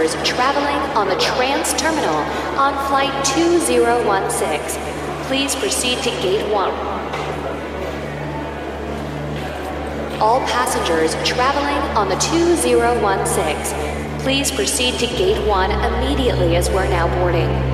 passengers traveling on the Trans Terminal on Flight 2016, please proceed to Gate 1. All passengers traveling on the 2016, please proceed to Gate 1 immediately as we're now boarding.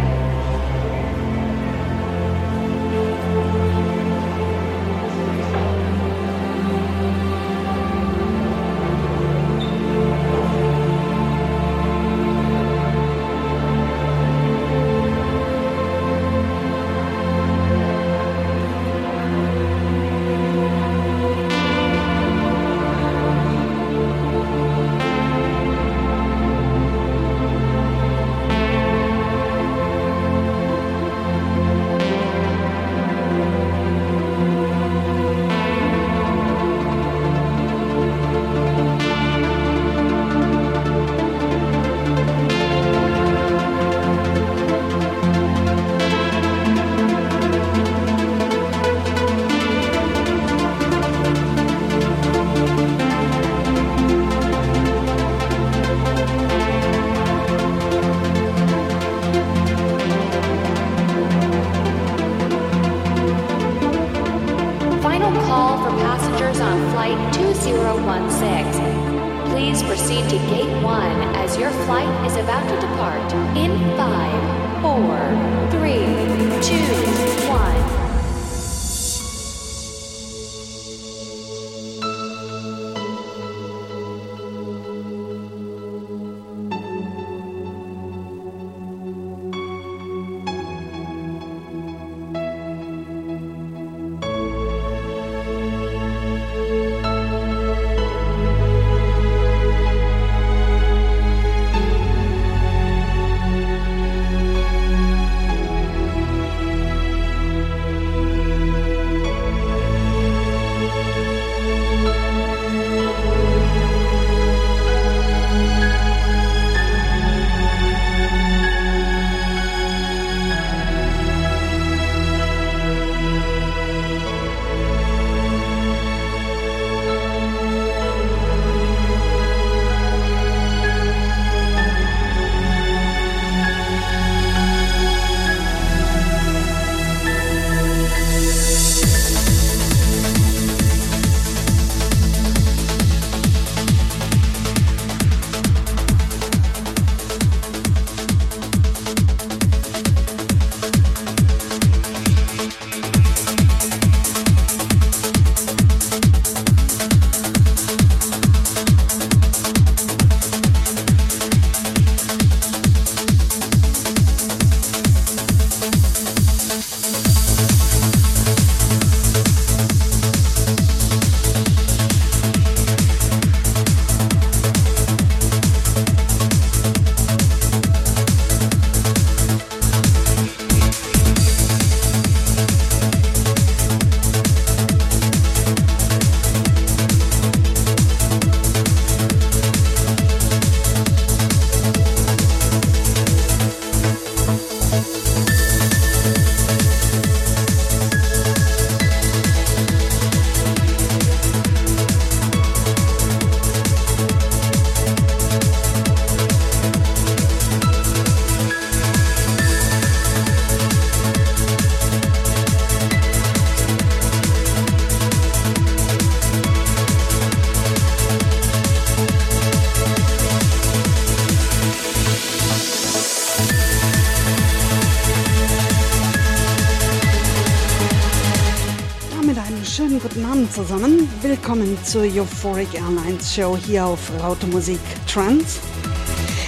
Zur Euphoric Airlines Show hier auf Raute Musik Trans.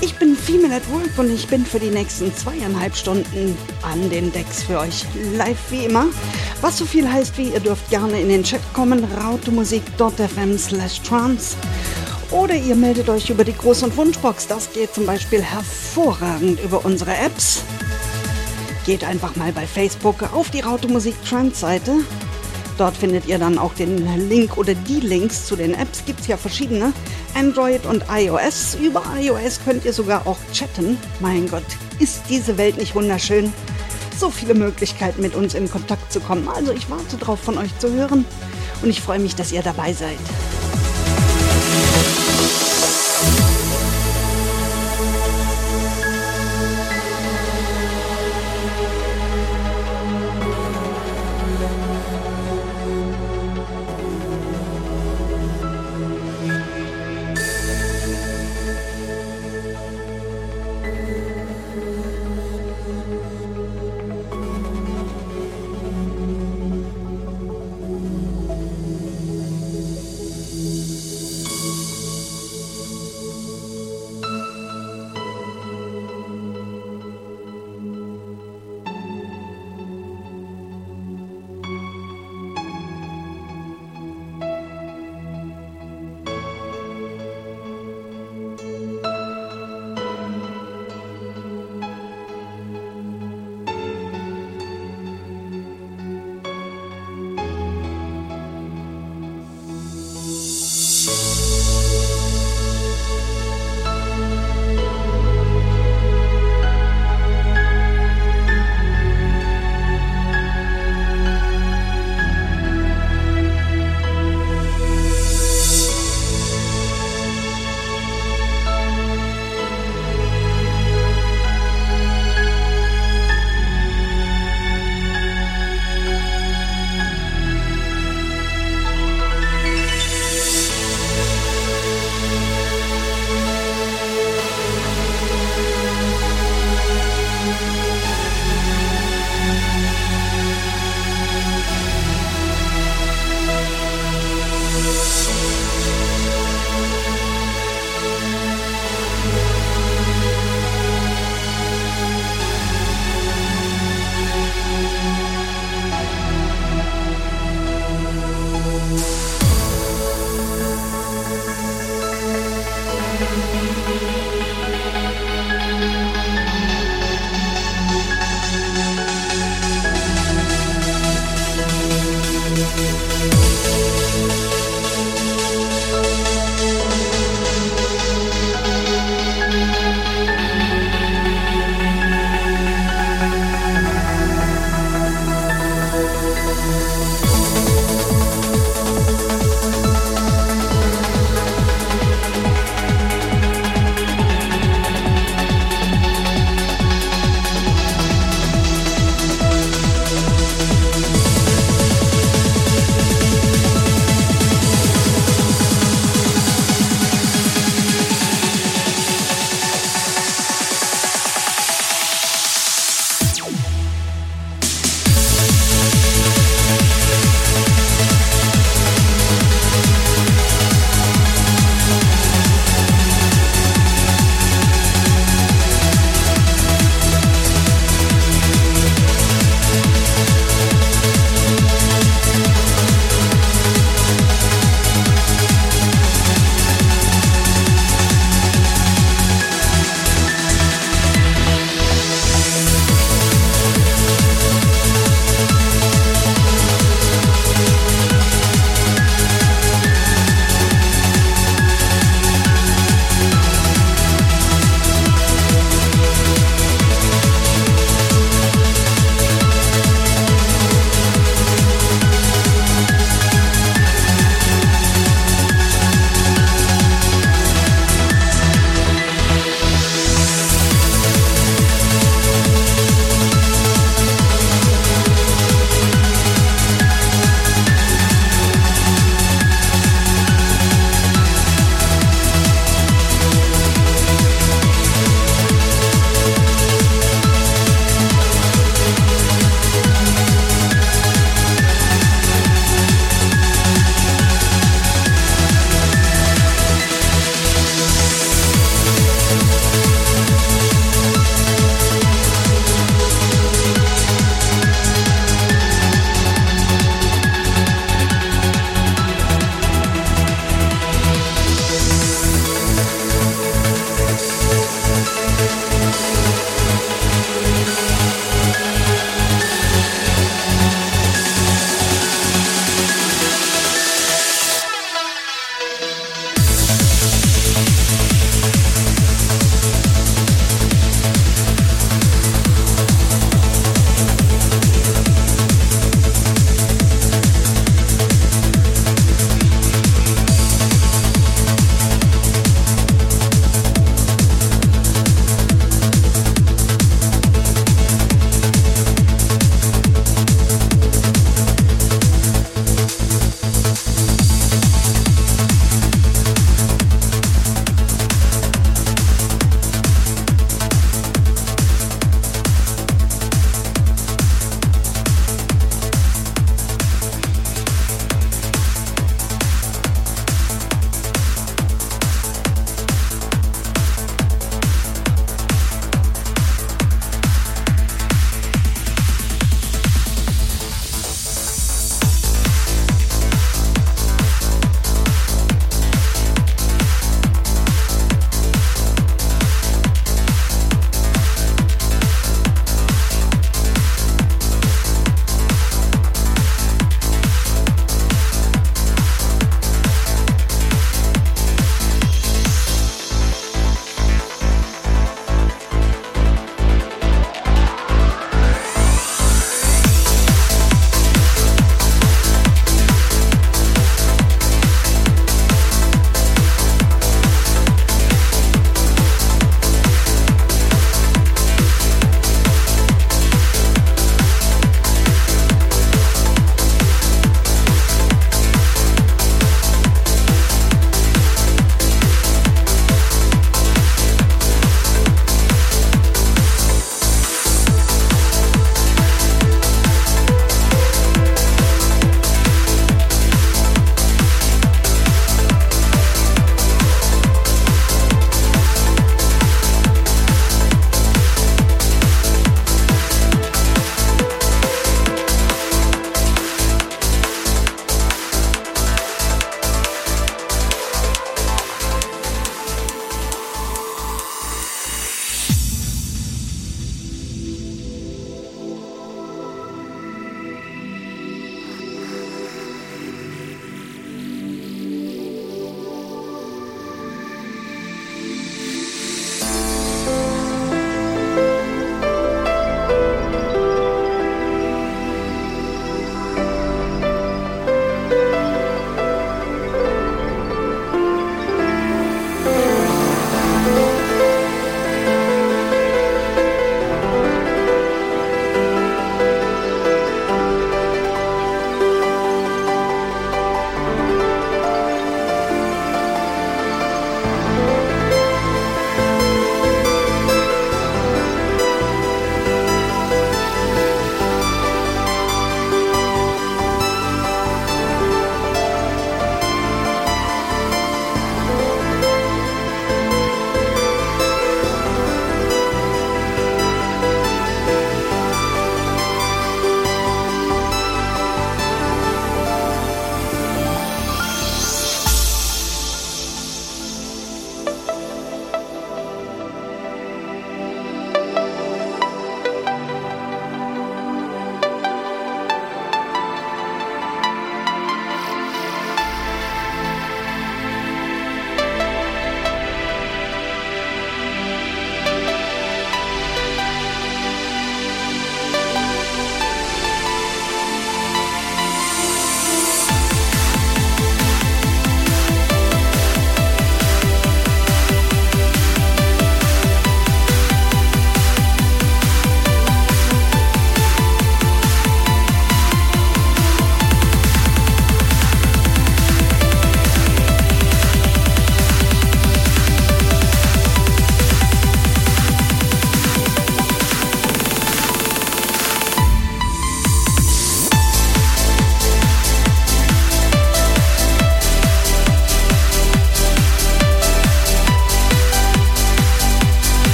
Ich bin Female at Work und ich bin für die nächsten zweieinhalb Stunden an den Decks für euch live wie immer. Was so viel heißt wie, ihr dürft gerne in den Chat kommen, rautemusik.fm slash trans. Oder ihr meldet euch über die Groß- und Wunschbox. Das geht zum Beispiel hervorragend über unsere Apps. Geht einfach mal bei Facebook auf die Raute Musik Trans Seite. Dort findet ihr dann auch den Link oder die Links zu den Apps. Gibt es ja verschiedene. Android und iOS. Über iOS könnt ihr sogar auch chatten. Mein Gott, ist diese Welt nicht wunderschön? So viele Möglichkeiten mit uns in Kontakt zu kommen. Also ich warte drauf von euch zu hören und ich freue mich, dass ihr dabei seid.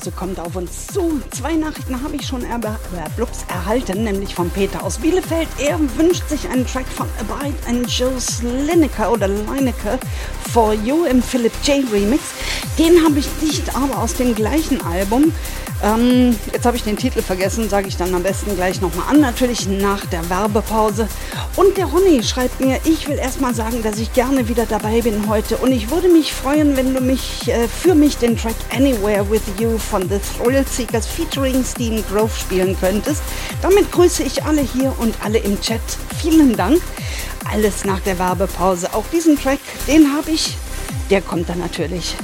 Werbepause kommt auf uns zu. Zwei Nachrichten habe ich schon erbe Blups erhalten, nämlich von Peter aus Bielefeld. Er wünscht sich einen Track von Abide and Joe's Lineker oder Lineker For You im Philip J. Remix. Den habe ich nicht, aber aus dem gleichen Album. Ähm, jetzt habe ich den Titel vergessen, sage ich dann am besten gleich nochmal an, natürlich nach der Werbepause. Und der Ronny schreibt mir, ich will erstmal sagen, dass ich gerne wieder dabei bin heute und ich würde mich freuen, wenn du mich äh, für mich den Track Anywhere with You von The Thrill Seekers featuring Steam Grove spielen könntest. Damit grüße ich alle hier und alle im Chat. Vielen Dank. Alles nach der Werbepause. Auch diesen Track, den habe ich. Der kommt dann natürlich.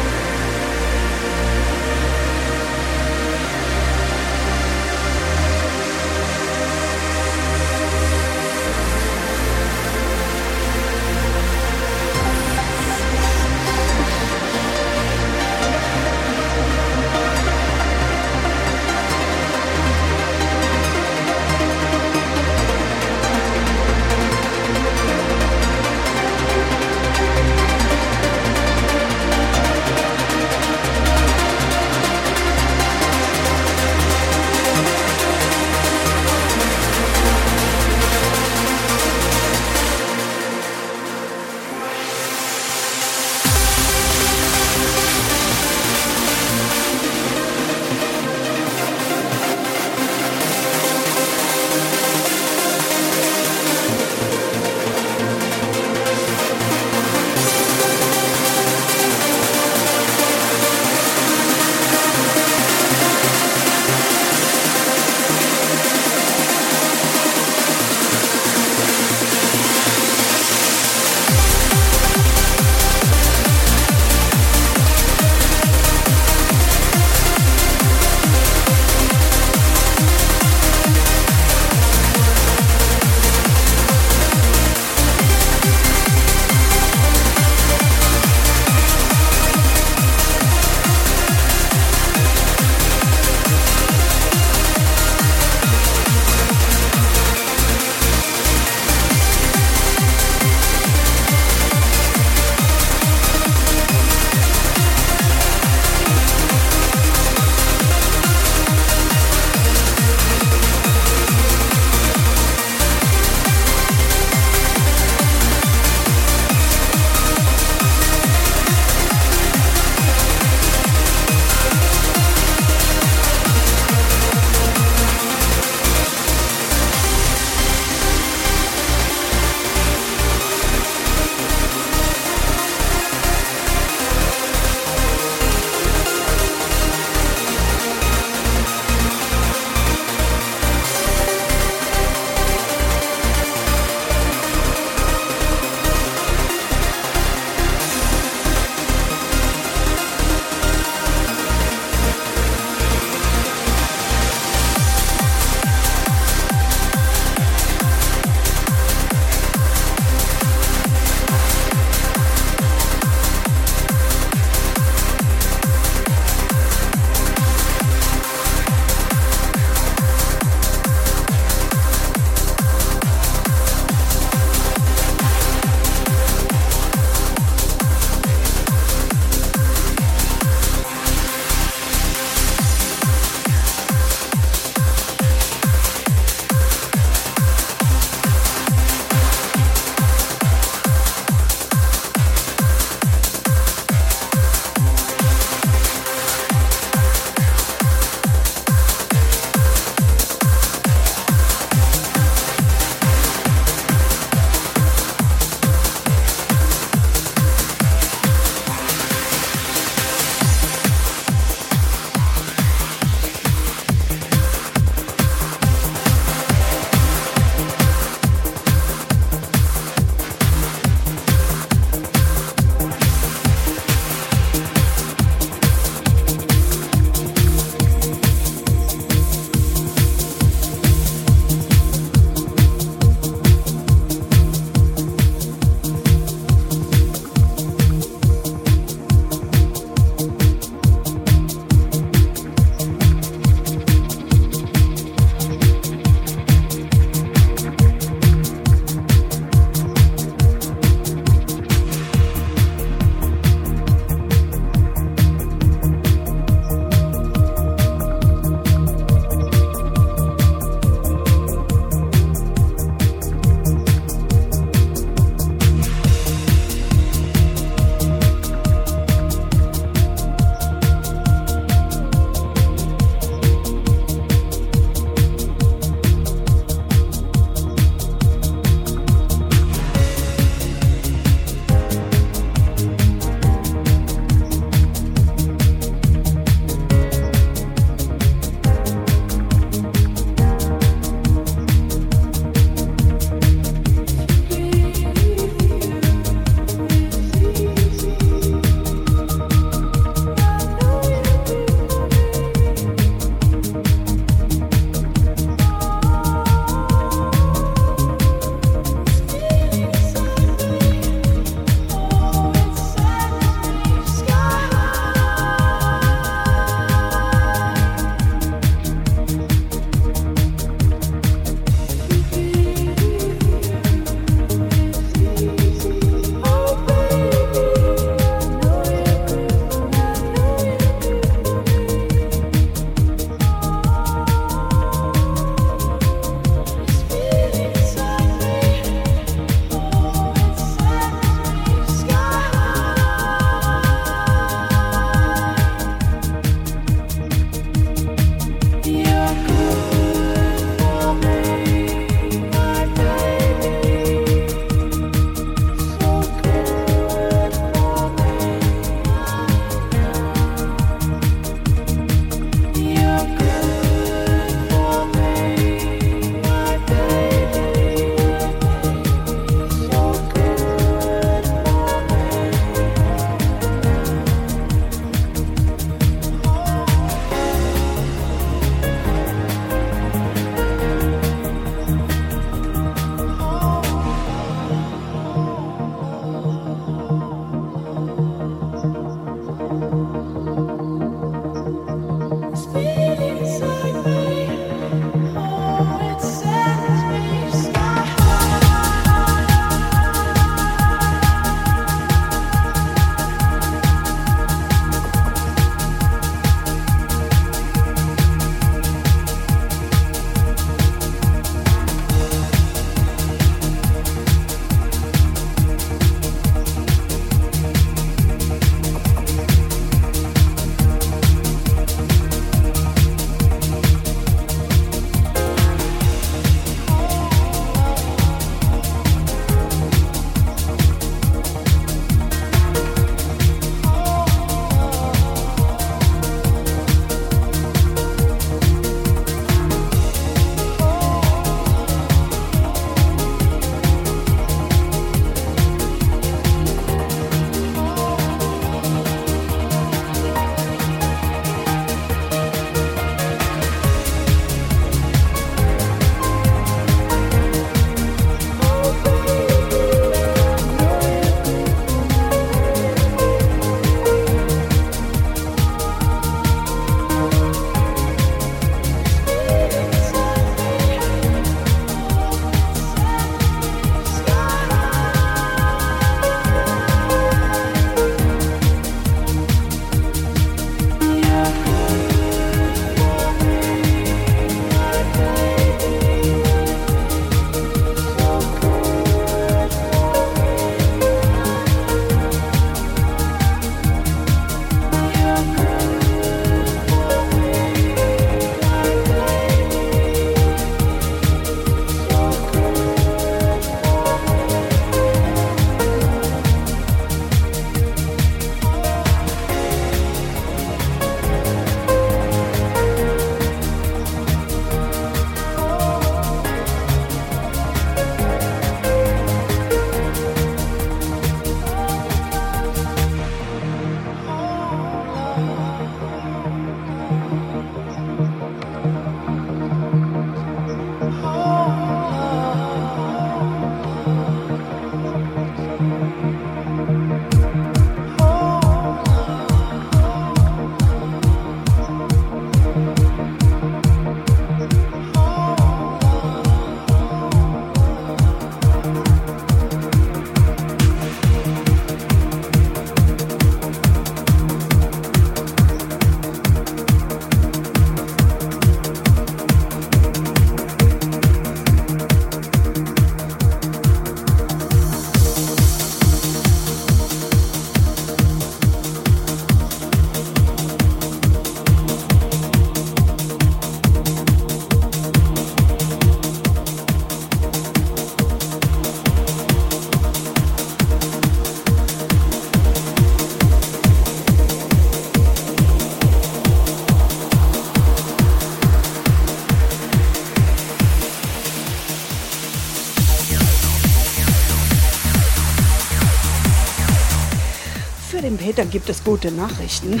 Da gibt es gute Nachrichten.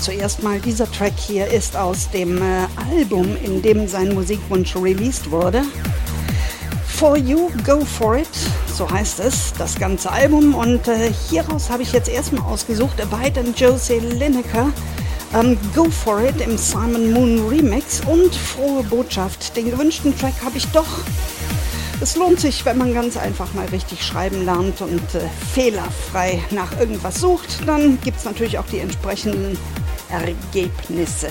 Zuerst mal, dieser Track hier ist aus dem äh, Album, in dem sein Musikwunsch released wurde. For You, Go For It, so heißt es, das ganze Album. Und äh, hieraus habe ich jetzt erstmal ausgesucht, Abide and Josie Lineker. Ähm, Go For It im Simon Moon Remix und frohe Botschaft. Den gewünschten Track habe ich doch es lohnt sich, wenn man ganz einfach mal richtig schreiben lernt und äh, fehlerfrei nach irgendwas sucht. Dann gibt es natürlich auch die entsprechenden Ergebnisse.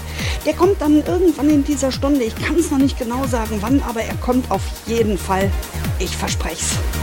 Der kommt dann irgendwann in dieser Stunde. Ich kann es noch nicht genau sagen, wann, aber er kommt auf jeden Fall. Ich verspreche es.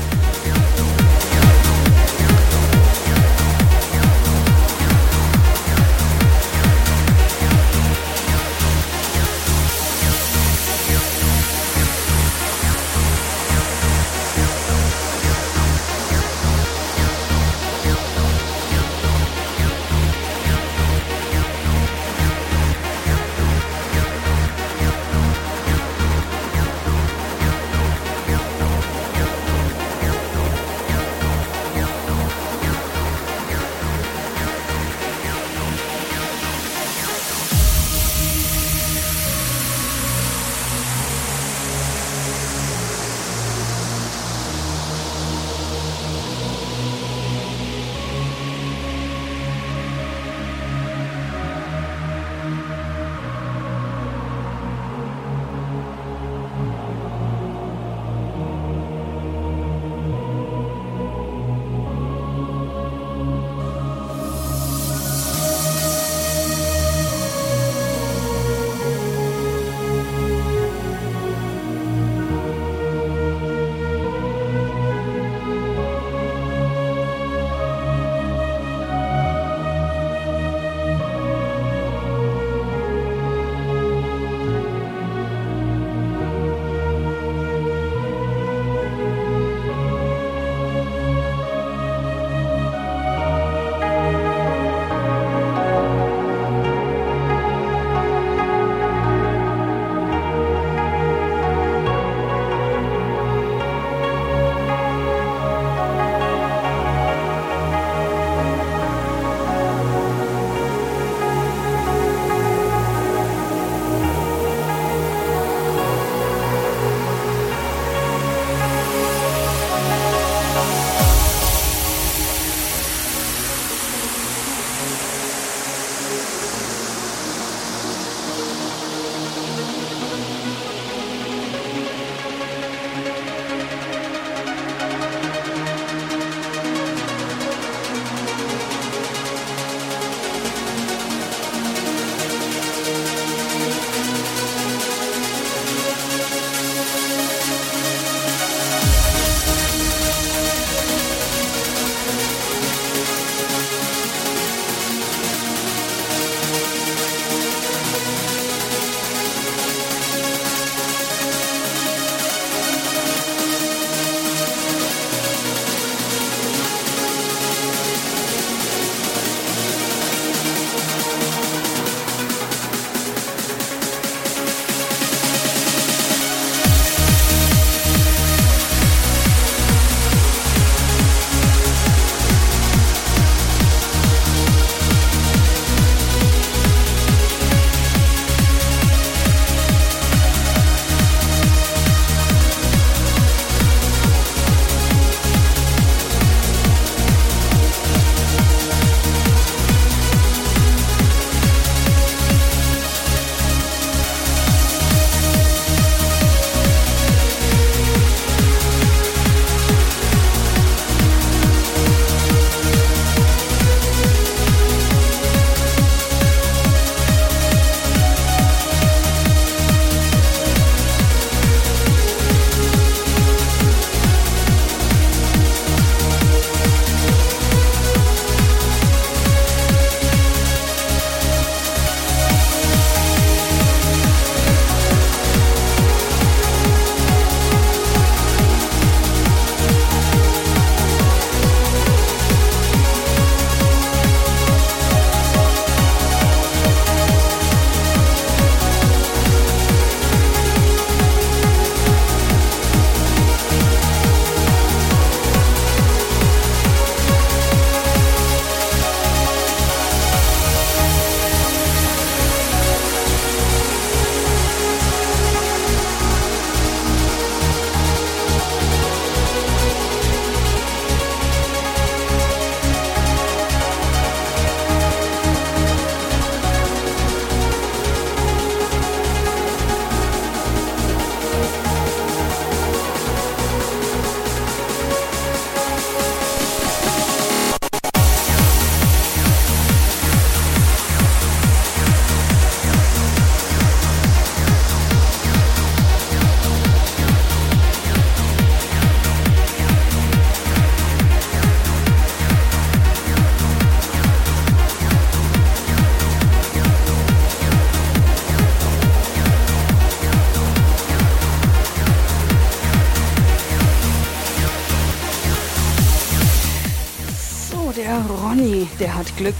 Hat Glück.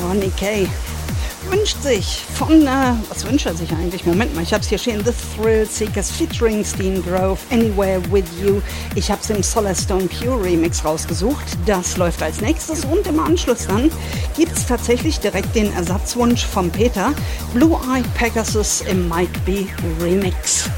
Ronny Kay wünscht sich von, äh, was wünscht er sich eigentlich? Moment mal, ich habe es hier stehen. The Thrill Seekers featuring Steen Grove, Anywhere With You. Ich habe es im Solarstone Pure Remix rausgesucht. Das läuft als nächstes und im Anschluss dann gibt es tatsächlich direkt den Ersatzwunsch vom Peter. Blue Eye Pegasus im Might Be Remix.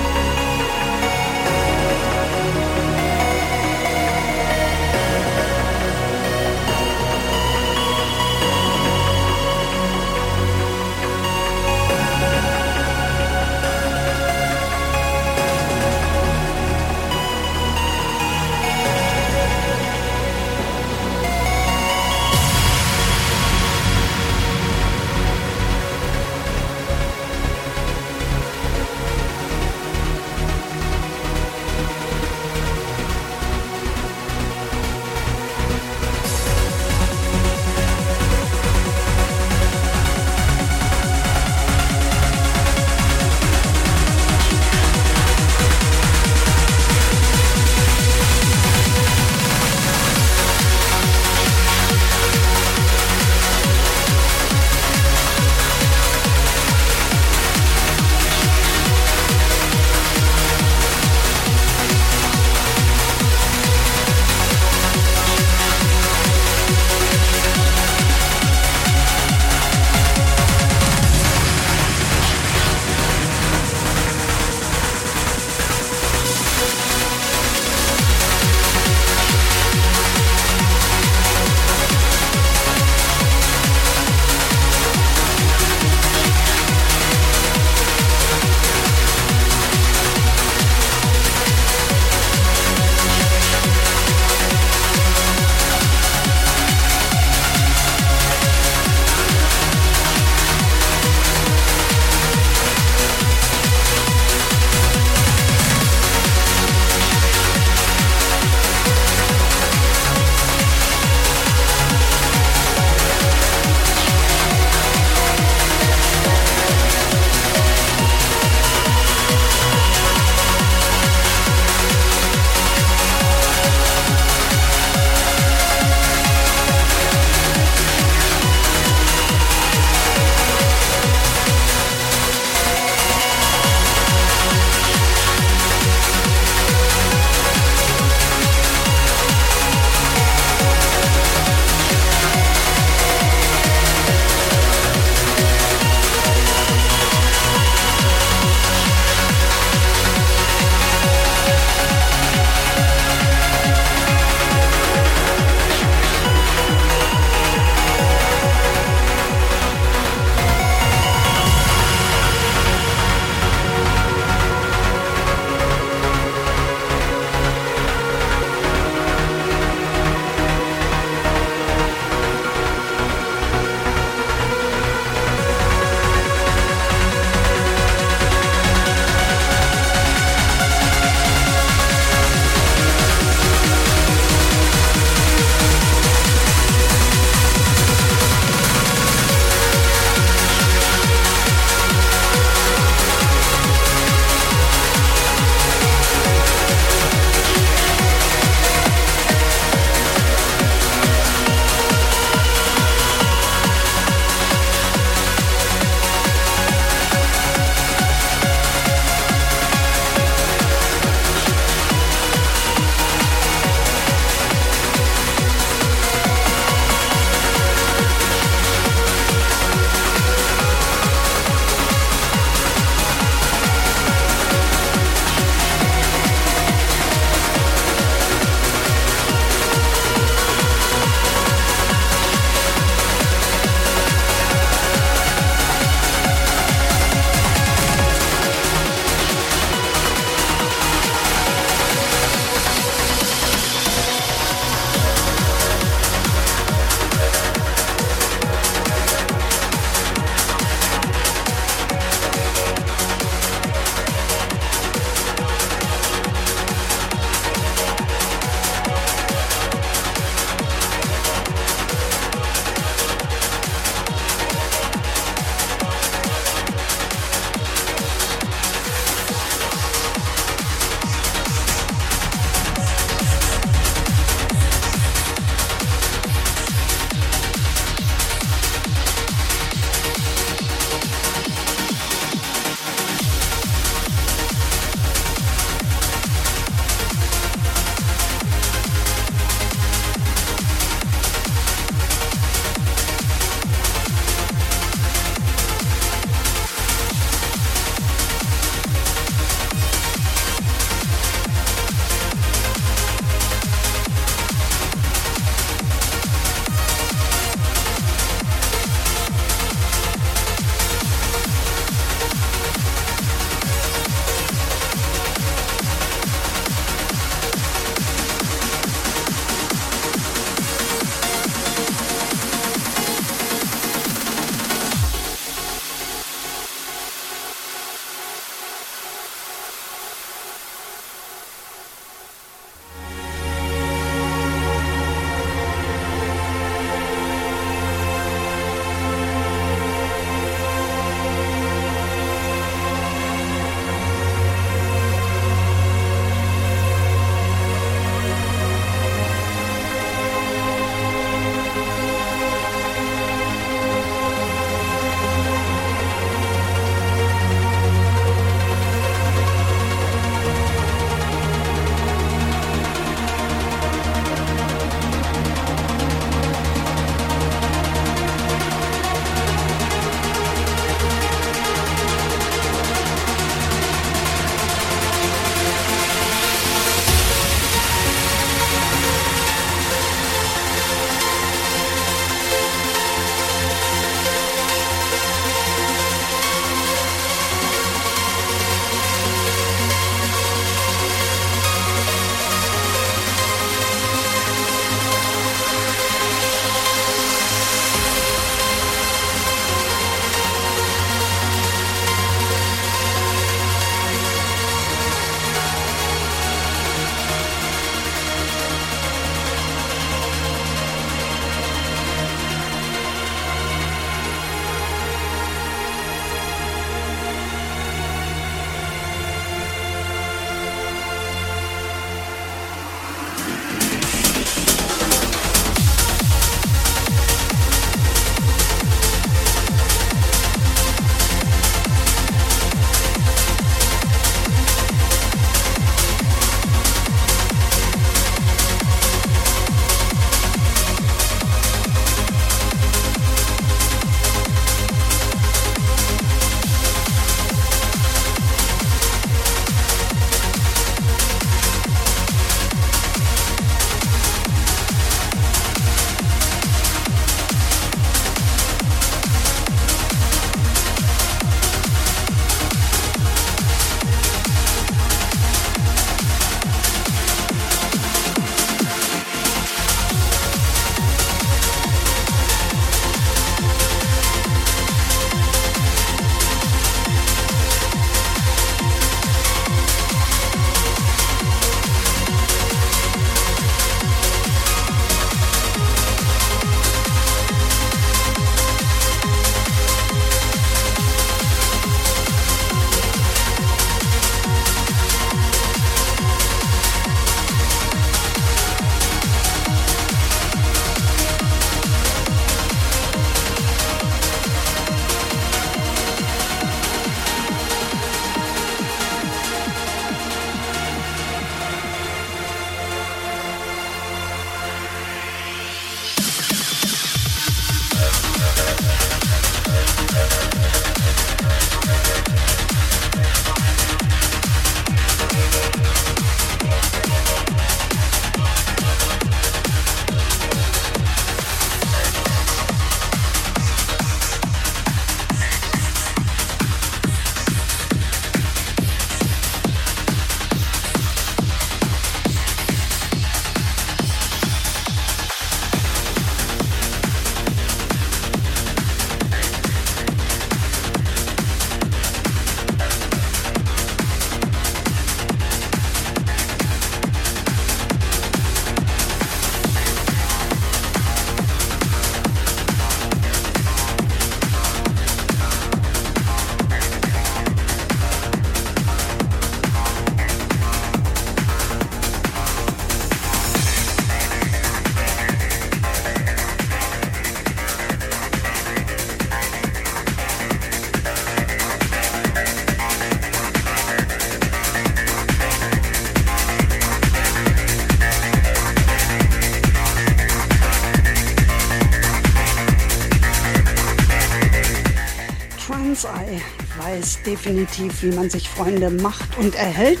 Definitiv, wie man sich Freunde macht und erhält.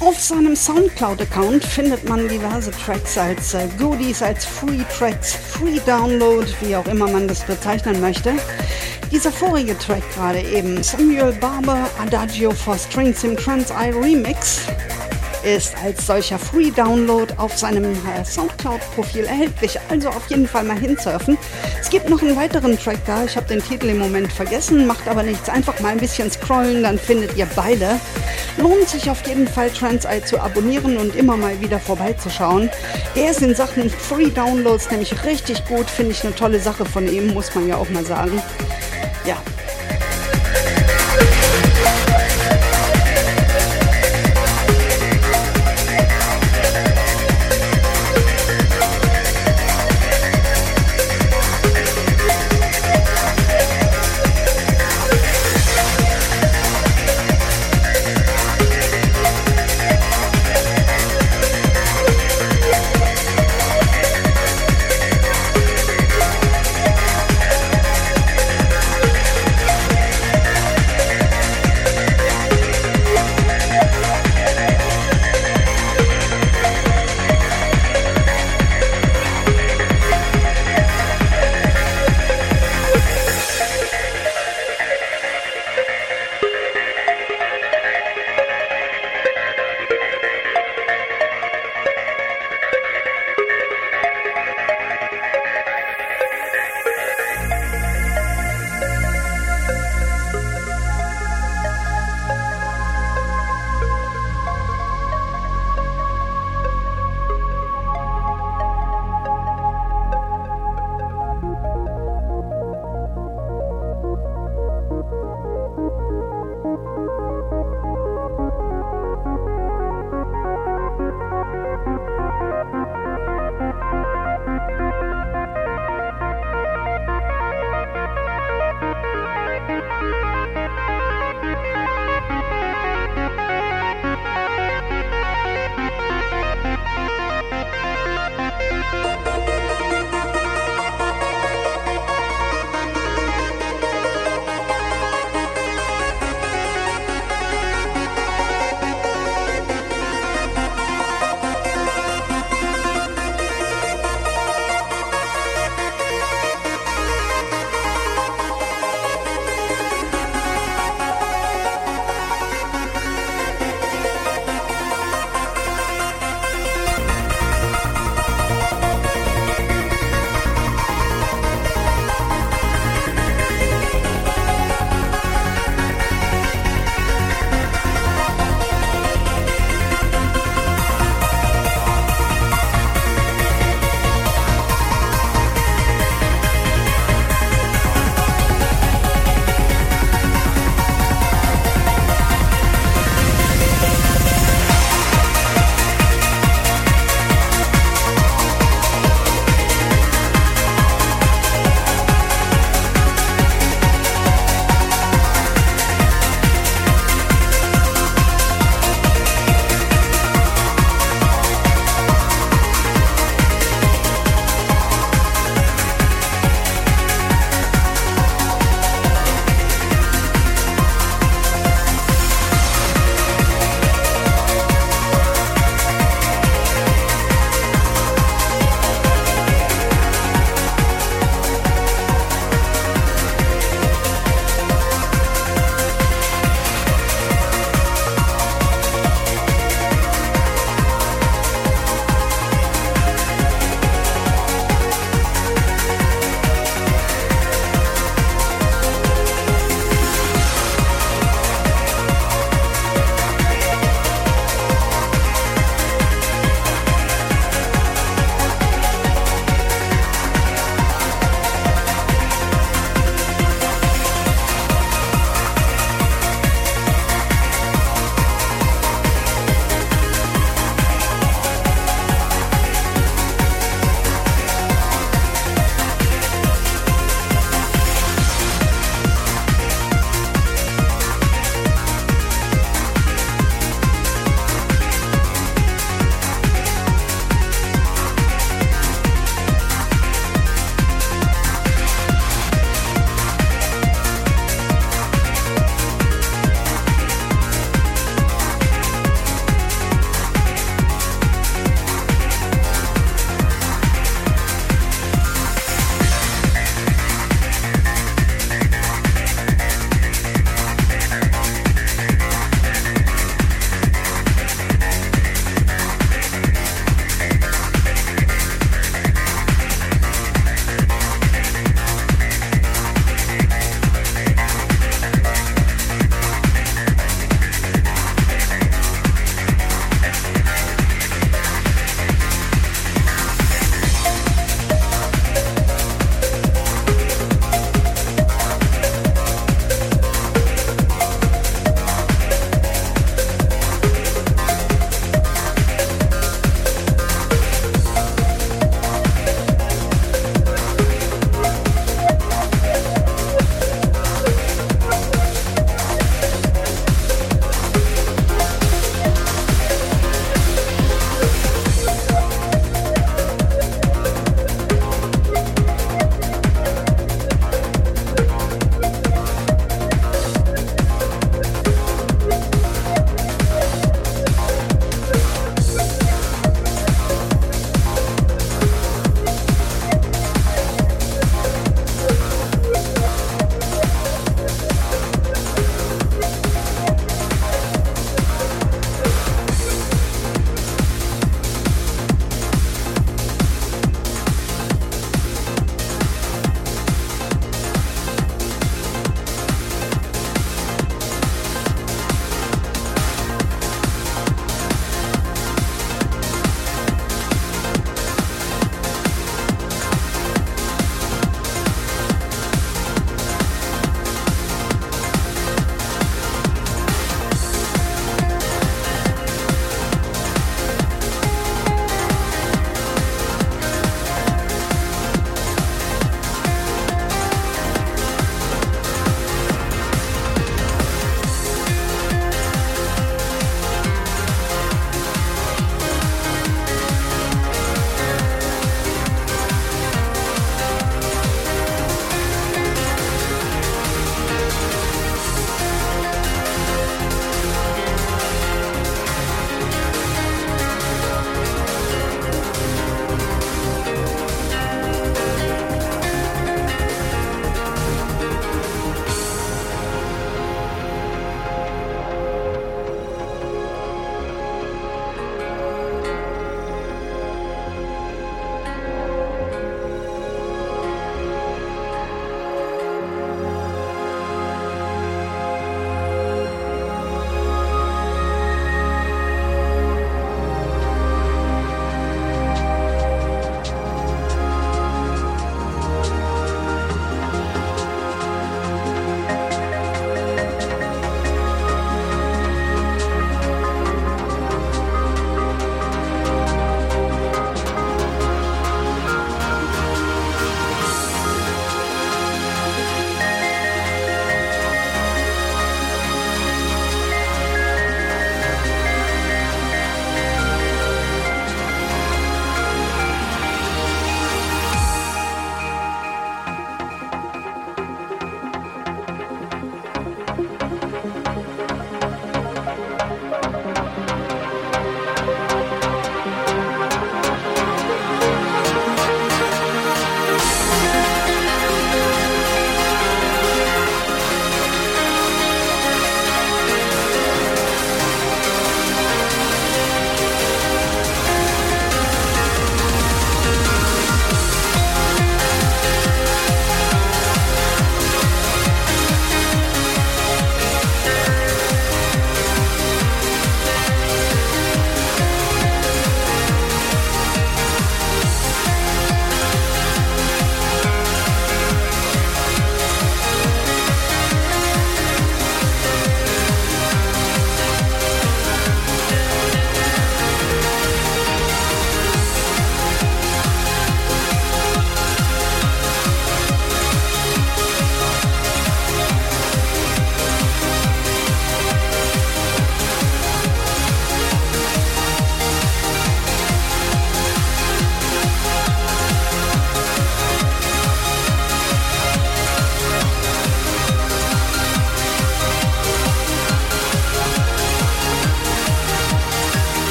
Auf seinem Soundcloud-Account findet man diverse Tracks als äh, Goodies, als Free Tracks, Free Download, wie auch immer man das bezeichnen möchte. Dieser vorige Track gerade eben, Samuel Barber Adagio for Strings im Trans Eye Remix, ist als solcher Free Download auf seinem äh, Soundcloud-Profil erhältlich. Also auf jeden Fall mal hinsurfen. Es gibt noch einen weiteren Track da. Ich habe den Titel im Moment vergessen, macht aber nichts. Einfach mal ein bisschen scrollen, dann findet ihr beide. Lohnt sich auf jeden Fall TransEye zu abonnieren und immer mal wieder vorbeizuschauen. Er ist in Sachen Free Downloads nämlich richtig gut. Finde ich eine tolle Sache von ihm, muss man ja auch mal sagen. Ja,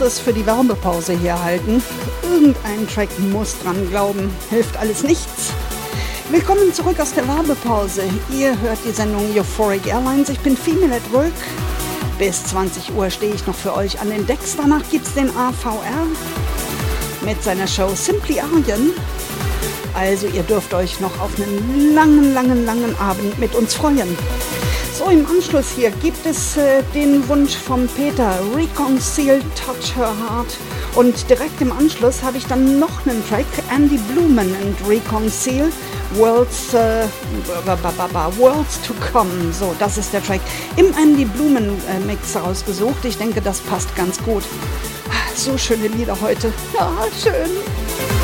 Heute musste es für die Werbepause hier halten. Irgendein Track muss dran glauben. Hilft alles nichts. Willkommen zurück aus der Werbepause. Ihr hört die Sendung Euphoric Airlines. Ich bin Female at Work. Bis 20 Uhr stehe ich noch für euch an den Decks. Danach gibt es den AVR mit seiner Show Simply Arjen. Also ihr dürft euch noch auf einen langen, langen, langen Abend mit uns freuen. Im Anschluss hier gibt es äh, den Wunsch von Peter, Reconcile Touch Her Heart. Und direkt im Anschluss habe ich dann noch einen Track, Andy Blumen and Reconcile, Worlds, äh, Worlds to Come. So, das ist der Track im Andy Blumen äh, Mix rausgesucht. Ich denke, das passt ganz gut. Ah, so schöne Lieder heute. Ja, schön.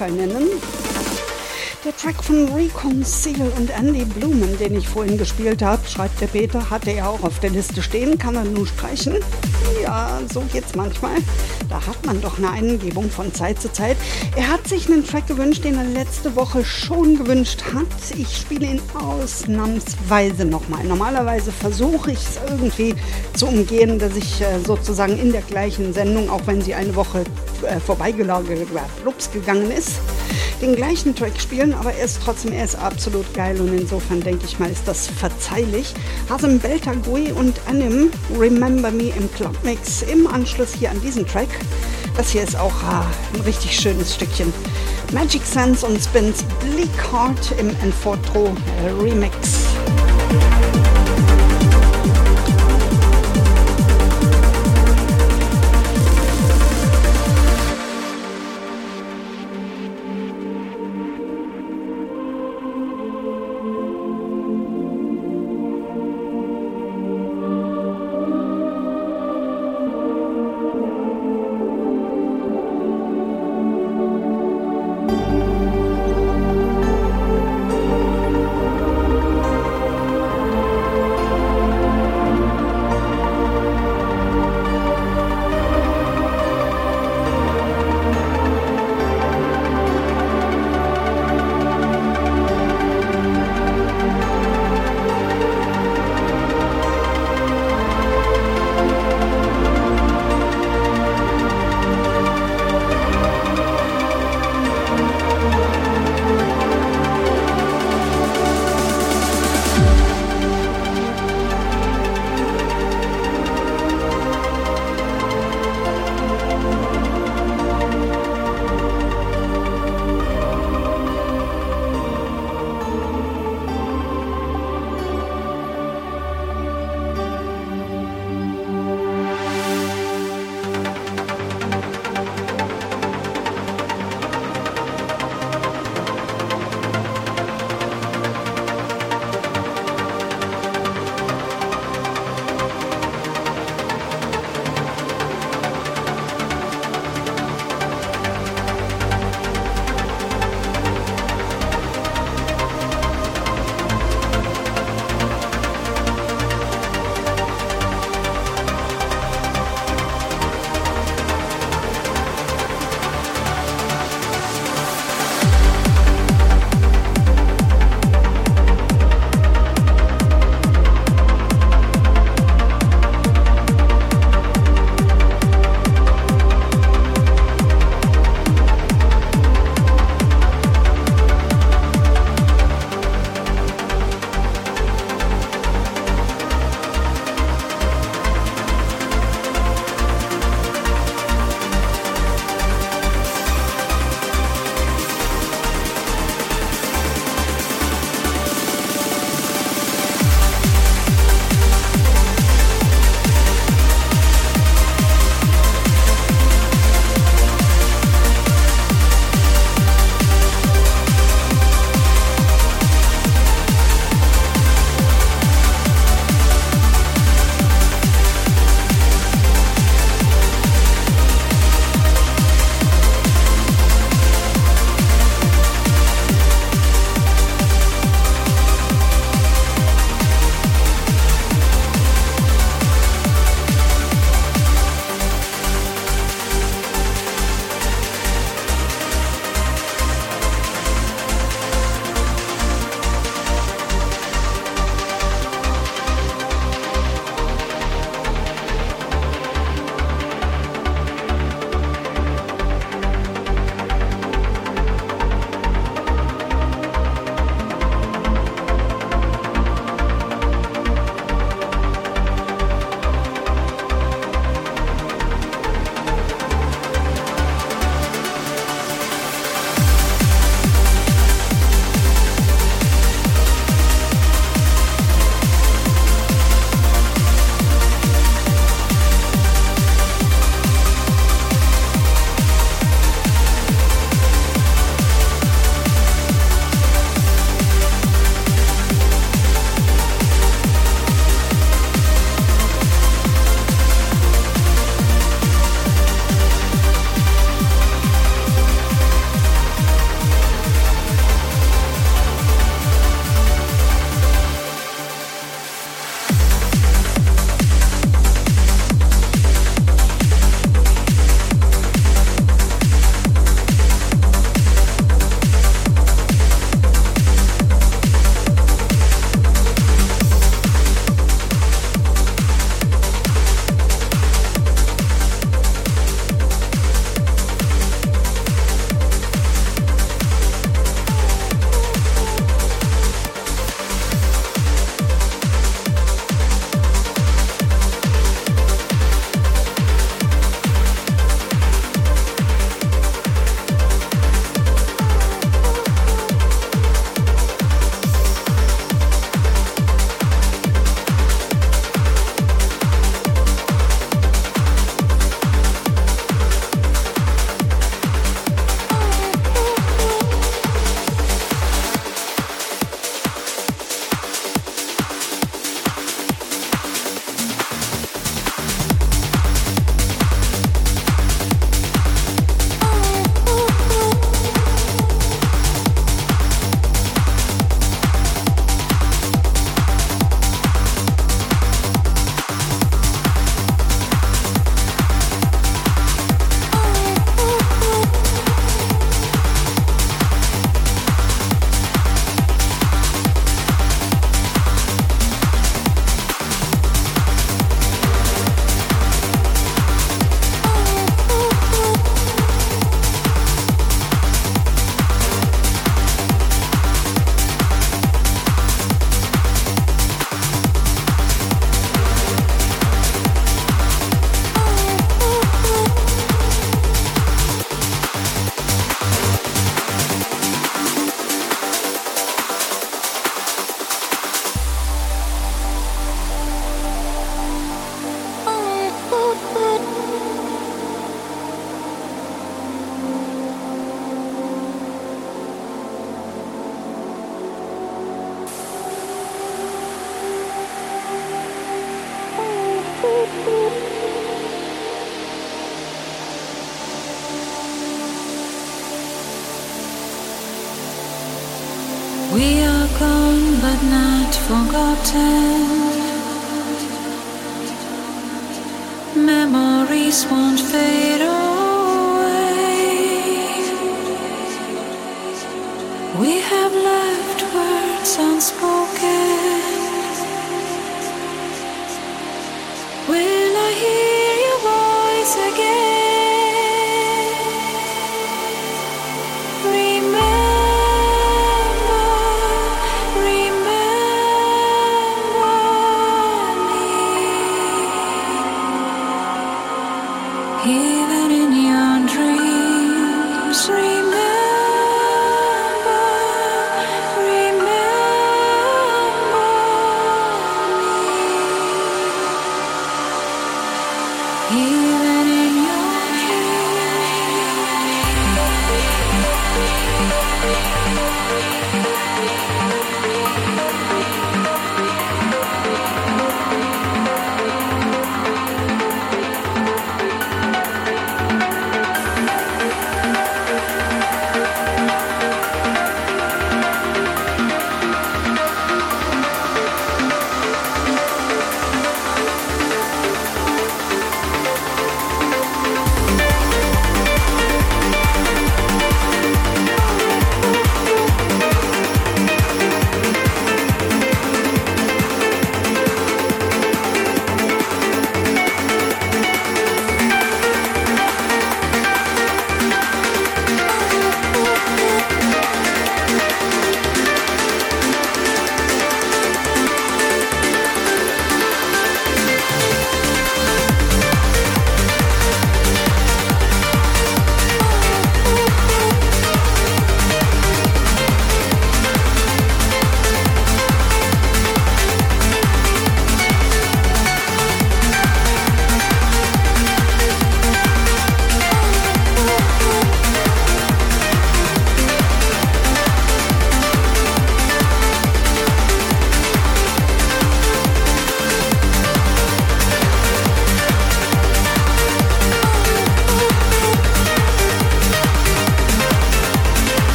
Zufall nennen. Der Track von Recon Seal und Andy Blumen, den ich vorhin gespielt habe, schreibt der Peter, hatte er auch auf der Liste stehen, kann er nur streichen. Ja, so geht's manchmal. Da hat man doch eine Eingebung von Zeit zu Zeit. Er hat sich einen Track gewünscht, den er letzte Woche schon gewünscht hat. Ich spiele ihn ausnahmsweise nochmal. Normalerweise versuche ich es irgendwie zu umgehen, dass ich äh, sozusagen in der gleichen Sendung, auch wenn sie eine Woche äh, vorbeigelagert, äh, gegangen ist, den gleichen Track spielen, aber er ist trotzdem, er ist absolut geil und insofern denke ich mal, ist das verzeihlich. Hasem Beltagui und Anim Remember Me im Clubmix im Anschluss hier an diesen Track. Das hier ist auch ah, ein richtig schönes Stückchen. Magic Sense und Spins Bleak Heart im Enfotro Remix.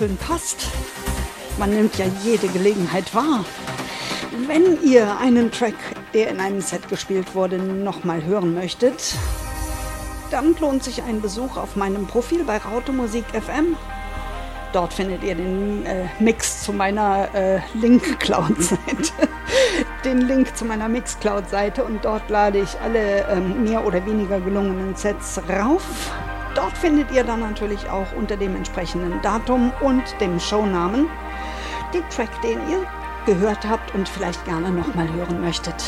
Schön passt. Man nimmt ja jede Gelegenheit wahr. Wenn ihr einen Track, der in einem Set gespielt wurde, nochmal hören möchtet, dann lohnt sich ein Besuch auf meinem Profil bei Raute Musik FM. Dort findet ihr den äh, Mix zu meiner äh, Link-Cloud-Seite. den Link zu meiner Mixcloud-Seite und dort lade ich alle ähm, mehr oder weniger gelungenen Sets rauf. Findet ihr dann natürlich auch unter dem entsprechenden Datum und dem Shownamen den Track, den ihr gehört habt und vielleicht gerne nochmal hören möchtet.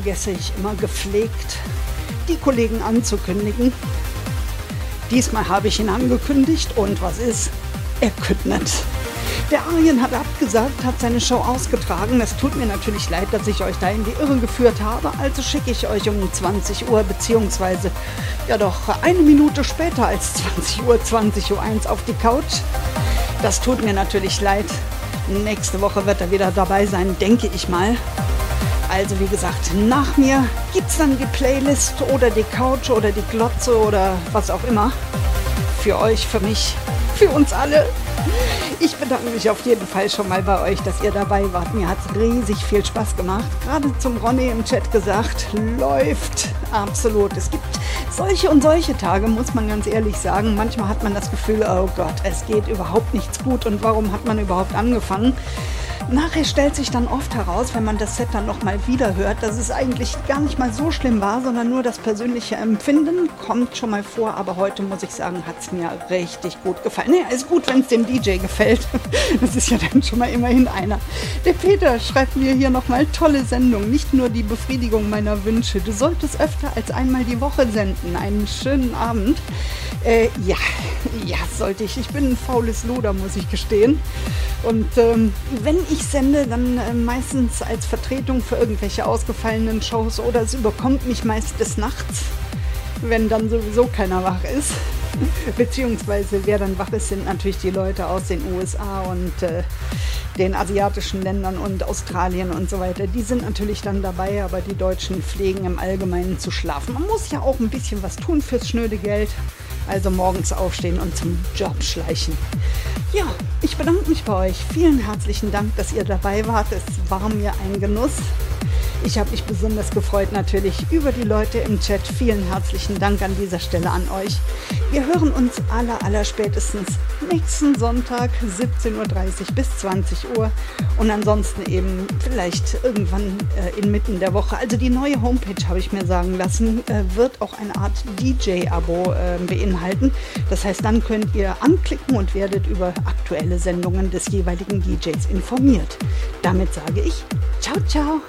Vergesse ich immer gepflegt, die Kollegen anzukündigen. Diesmal habe ich ihn angekündigt und was ist? Er küttnet. Der Arjen hat abgesagt, hat seine Show ausgetragen. Es tut mir natürlich leid, dass ich euch da in die Irre geführt habe. Also schicke ich euch um 20 Uhr, beziehungsweise ja doch eine Minute später als 20 Uhr, 20 Uhr 1 auf die Couch. Das tut mir natürlich leid. Nächste Woche wird er wieder dabei sein, denke ich mal. Also wie gesagt, nach mir gibt es dann die Playlist oder die Couch oder die Glotze oder was auch immer. Für euch, für mich, für uns alle. Ich bedanke mich auf jeden Fall schon mal bei euch, dass ihr dabei wart. Mir hat es riesig viel Spaß gemacht. Gerade zum Ronny im Chat gesagt, läuft absolut. Es gibt solche und solche Tage, muss man ganz ehrlich sagen. Manchmal hat man das Gefühl, oh Gott, es geht überhaupt nichts gut und warum hat man überhaupt angefangen? Nachher stellt sich dann oft heraus, wenn man das Set dann nochmal wieder hört, dass es eigentlich gar nicht mal so schlimm war, sondern nur das persönliche Empfinden kommt schon mal vor. Aber heute muss ich sagen, hat es mir richtig gut gefallen. Naja, ist gut, wenn es dem DJ gefällt. Das ist ja dann schon mal immerhin einer. Der Peter schreibt mir hier nochmal tolle Sendung. Nicht nur die Befriedigung meiner Wünsche. Du solltest öfter als einmal die Woche senden. Einen schönen Abend. Äh, ja, ja, sollte ich. Ich bin ein faules Luder, muss ich gestehen. Und ähm, wenn ich sende, dann äh, meistens als Vertretung für irgendwelche ausgefallenen Shows oder es überkommt mich meist des Nachts, wenn dann sowieso keiner wach ist. Beziehungsweise wer dann wach ist, sind natürlich die Leute aus den USA und äh, den asiatischen Ländern und Australien und so weiter. Die sind natürlich dann dabei, aber die Deutschen pflegen im Allgemeinen zu schlafen. Man muss ja auch ein bisschen was tun fürs schnöde Geld. Also morgens aufstehen und zum Job schleichen. Ja, ich bedanke mich bei euch. Vielen herzlichen Dank, dass ihr dabei wart. Es war mir ein Genuss. Ich habe mich besonders gefreut natürlich über die Leute im Chat. Vielen herzlichen Dank an dieser Stelle an euch. Wir hören uns aller, aller spätestens nächsten Sonntag 17.30 Uhr bis 20 Uhr und ansonsten eben vielleicht irgendwann äh, inmitten der Woche. Also die neue Homepage, habe ich mir sagen lassen, äh, wird auch eine Art DJ-Abo äh, beinhalten. Das heißt, dann könnt ihr anklicken und werdet über aktuelle Sendungen des jeweiligen DJs informiert. Damit sage ich, ciao, ciao.